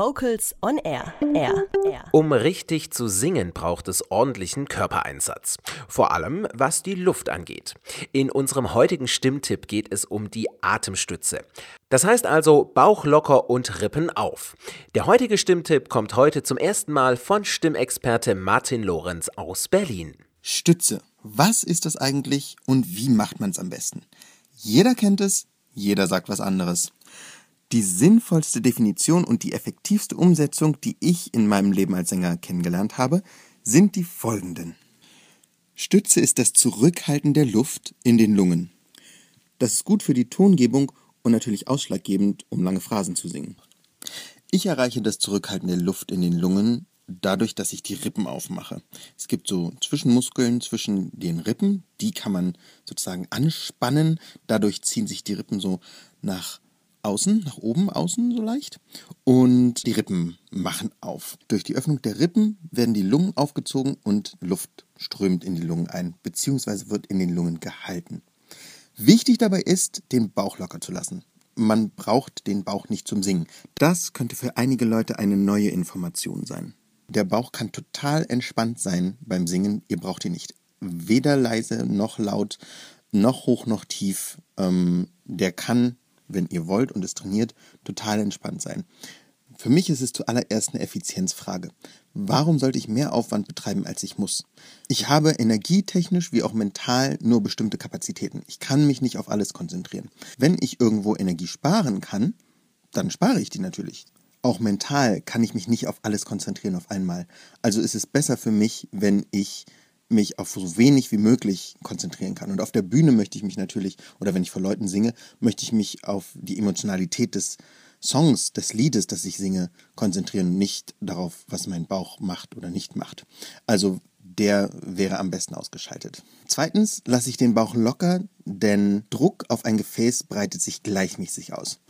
Vocals on Air. Air. Air. Um richtig zu singen, braucht es ordentlichen Körpereinsatz. Vor allem, was die Luft angeht. In unserem heutigen Stimmtipp geht es um die Atemstütze. Das heißt also Bauch locker und Rippen auf. Der heutige Stimmtipp kommt heute zum ersten Mal von Stimmexperte Martin Lorenz aus Berlin. Stütze. Was ist das eigentlich und wie macht man es am besten? Jeder kennt es, jeder sagt was anderes. Die sinnvollste Definition und die effektivste Umsetzung, die ich in meinem Leben als Sänger kennengelernt habe, sind die folgenden. Stütze ist das Zurückhalten der Luft in den Lungen. Das ist gut für die Tongebung und natürlich ausschlaggebend, um lange Phrasen zu singen. Ich erreiche das Zurückhalten der Luft in den Lungen dadurch, dass ich die Rippen aufmache. Es gibt so Zwischenmuskeln zwischen den Rippen, die kann man sozusagen anspannen. Dadurch ziehen sich die Rippen so nach außen, nach oben, außen so leicht. Und die Rippen machen auf. Durch die Öffnung der Rippen werden die Lungen aufgezogen und Luft strömt in die Lungen ein, beziehungsweise wird in den Lungen gehalten. Wichtig dabei ist, den Bauch locker zu lassen. Man braucht den Bauch nicht zum Singen. Das könnte für einige Leute eine neue Information sein. Der Bauch kann total entspannt sein beim Singen. Ihr braucht ihn nicht weder leise noch laut, noch hoch noch tief. Ähm, der kann wenn ihr wollt und es trainiert, total entspannt sein. Für mich ist es zuallererst eine Effizienzfrage. Warum sollte ich mehr Aufwand betreiben, als ich muss? Ich habe energietechnisch wie auch mental nur bestimmte Kapazitäten. Ich kann mich nicht auf alles konzentrieren. Wenn ich irgendwo Energie sparen kann, dann spare ich die natürlich. Auch mental kann ich mich nicht auf alles konzentrieren auf einmal. Also ist es besser für mich, wenn ich mich auf so wenig wie möglich konzentrieren kann. Und auf der Bühne möchte ich mich natürlich, oder wenn ich vor Leuten singe, möchte ich mich auf die Emotionalität des Songs, des Liedes, das ich singe, konzentrieren, nicht darauf, was mein Bauch macht oder nicht macht. Also der wäre am besten ausgeschaltet. Zweitens lasse ich den Bauch locker, denn Druck auf ein Gefäß breitet sich gleichmäßig aus.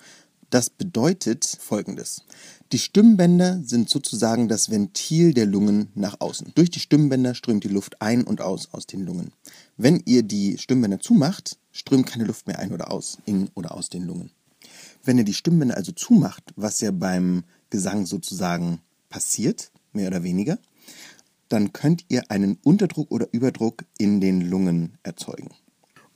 Das bedeutet folgendes. Die Stimmbänder sind sozusagen das Ventil der Lungen nach außen. Durch die Stimmbänder strömt die Luft ein und aus aus den Lungen. Wenn ihr die Stimmbänder zumacht, strömt keine Luft mehr ein oder aus, in oder aus den Lungen. Wenn ihr die Stimmbänder also zumacht, was ja beim Gesang sozusagen passiert, mehr oder weniger, dann könnt ihr einen Unterdruck oder Überdruck in den Lungen erzeugen.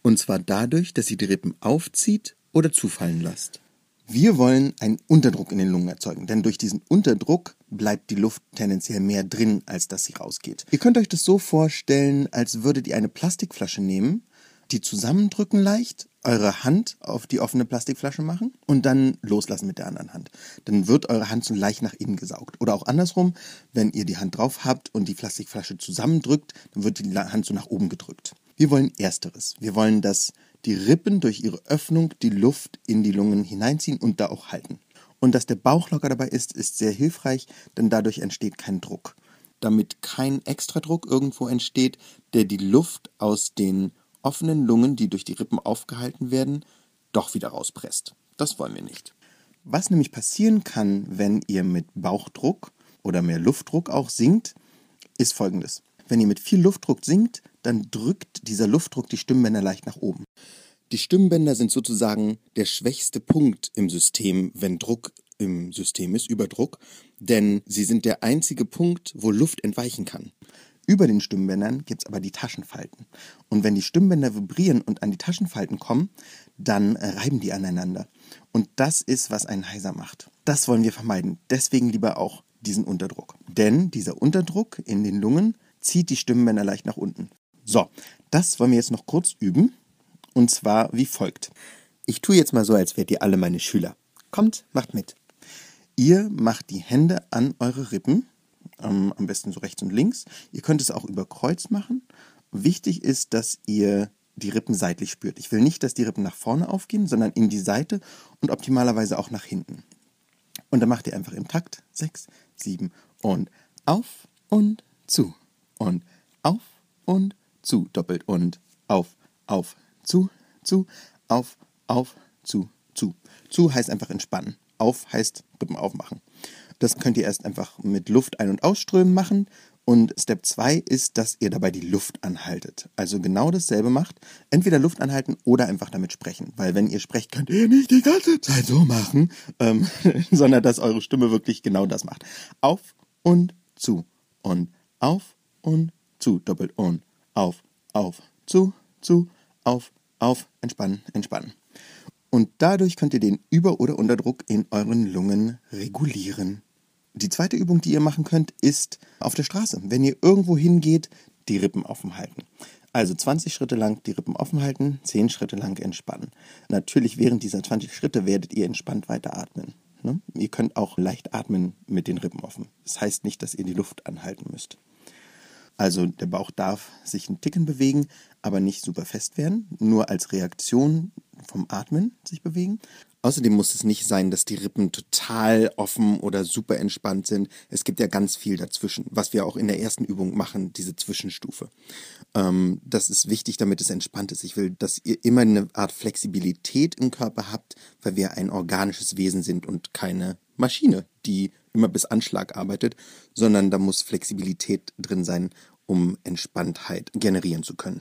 Und zwar dadurch, dass ihr die Rippen aufzieht oder zufallen lasst. Wir wollen einen Unterdruck in den Lungen erzeugen, denn durch diesen Unterdruck bleibt die Luft tendenziell mehr drin, als dass sie rausgeht. Ihr könnt euch das so vorstellen, als würdet ihr eine Plastikflasche nehmen, die zusammendrücken leicht, eure Hand auf die offene Plastikflasche machen und dann loslassen mit der anderen Hand. Dann wird eure Hand so leicht nach innen gesaugt. Oder auch andersrum, wenn ihr die Hand drauf habt und die Plastikflasche zusammendrückt, dann wird die Hand so nach oben gedrückt. Wir wollen ersteres. Wir wollen, dass die Rippen durch ihre Öffnung die Luft in die Lungen hineinziehen und da auch halten. Und dass der Bauch locker dabei ist, ist sehr hilfreich, denn dadurch entsteht kein Druck. Damit kein Extradruck irgendwo entsteht, der die Luft aus den offenen Lungen, die durch die Rippen aufgehalten werden, doch wieder rauspresst. Das wollen wir nicht. Was nämlich passieren kann, wenn ihr mit Bauchdruck oder mehr Luftdruck auch singt, ist folgendes. Wenn ihr mit viel Luftdruck singt, dann drückt dieser Luftdruck die Stimmbänder leicht nach oben. Die Stimmbänder sind sozusagen der schwächste Punkt im System, wenn Druck im System ist, Überdruck, denn sie sind der einzige Punkt, wo Luft entweichen kann. Über den Stimmbändern gibt es aber die Taschenfalten. Und wenn die Stimmbänder vibrieren und an die Taschenfalten kommen, dann reiben die aneinander. Und das ist, was einen heiser macht. Das wollen wir vermeiden. Deswegen lieber auch diesen Unterdruck. Denn dieser Unterdruck in den Lungen zieht die Stimmbänder leicht nach unten. So, das wollen wir jetzt noch kurz üben. Und zwar wie folgt. Ich tue jetzt mal so, als wärt ihr alle meine Schüler. Kommt, macht mit. Ihr macht die Hände an eure Rippen, ähm, am besten so rechts und links. Ihr könnt es auch über Kreuz machen. Wichtig ist, dass ihr die Rippen seitlich spürt. Ich will nicht, dass die Rippen nach vorne aufgehen, sondern in die Seite und optimalerweise auch nach hinten. Und dann macht ihr einfach im Takt 6, 7 und auf und zu und auf und zu, doppelt und auf, auf, zu, zu, auf, auf, zu, zu. Zu heißt einfach entspannen. Auf heißt Rippen aufmachen. Das könnt ihr erst einfach mit Luft ein- und ausströmen machen Und Step 2 ist, dass ihr dabei die Luft anhaltet. Also genau dasselbe macht. Entweder Luft anhalten oder einfach damit sprechen. Weil wenn ihr sprecht, könnt ihr nicht die ganze Zeit so machen, ähm, sondern dass eure Stimme wirklich genau das macht. Auf und zu und auf und zu. Doppelt und auf, auf, zu, zu, auf, auf, entspannen, entspannen. Und dadurch könnt ihr den Über- oder Unterdruck in euren Lungen regulieren. Die zweite Übung, die ihr machen könnt, ist auf der Straße. Wenn ihr irgendwo hingeht, die Rippen offen halten. Also 20 Schritte lang die Rippen offen halten, 10 Schritte lang entspannen. Natürlich während dieser 20 Schritte werdet ihr entspannt weiter atmen. Ne? Ihr könnt auch leicht atmen mit den Rippen offen. Das heißt nicht, dass ihr die Luft anhalten müsst. Also der Bauch darf sich ein Ticken bewegen, aber nicht super fest werden, nur als Reaktion vom Atmen sich bewegen. Außerdem muss es nicht sein, dass die Rippen total offen oder super entspannt sind. Es gibt ja ganz viel dazwischen, was wir auch in der ersten Übung machen, diese Zwischenstufe. Ähm, das ist wichtig, damit es entspannt ist. Ich will, dass ihr immer eine Art Flexibilität im Körper habt, weil wir ein organisches Wesen sind und keine Maschine, die immer bis Anschlag arbeitet, sondern da muss Flexibilität drin sein, um Entspanntheit generieren zu können.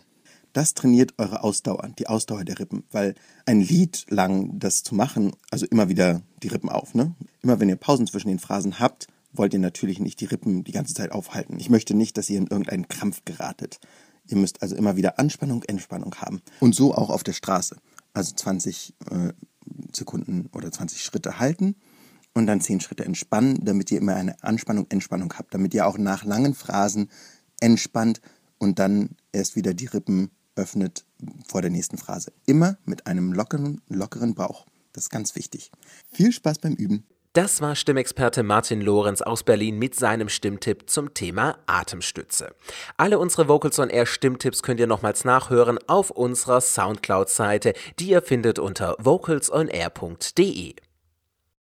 Das trainiert eure Ausdauer, die Ausdauer der Rippen, weil ein Lied lang das zu machen, also immer wieder die Rippen auf, ne? Immer wenn ihr Pausen zwischen den Phrasen habt, wollt ihr natürlich nicht die Rippen die ganze Zeit aufhalten. Ich möchte nicht, dass ihr in irgendeinen Krampf geratet. Ihr müsst also immer wieder Anspannung, Entspannung haben. Und so auch auf der Straße. Also 20 äh, Sekunden oder 20 Schritte halten und dann 10 Schritte entspannen, damit ihr immer eine Anspannung, Entspannung habt. Damit ihr auch nach langen Phrasen entspannt und dann erst wieder die Rippen öffnet vor der nächsten Phrase. Immer mit einem lockeren, lockeren Bauch. Das ist ganz wichtig. Viel Spaß beim Üben. Das war Stimmexperte Martin Lorenz aus Berlin mit seinem Stimmtipp zum Thema Atemstütze. Alle unsere Vocals on Air Stimmtipps könnt ihr nochmals nachhören auf unserer Soundcloud-Seite, die ihr findet unter vocalsonair.de.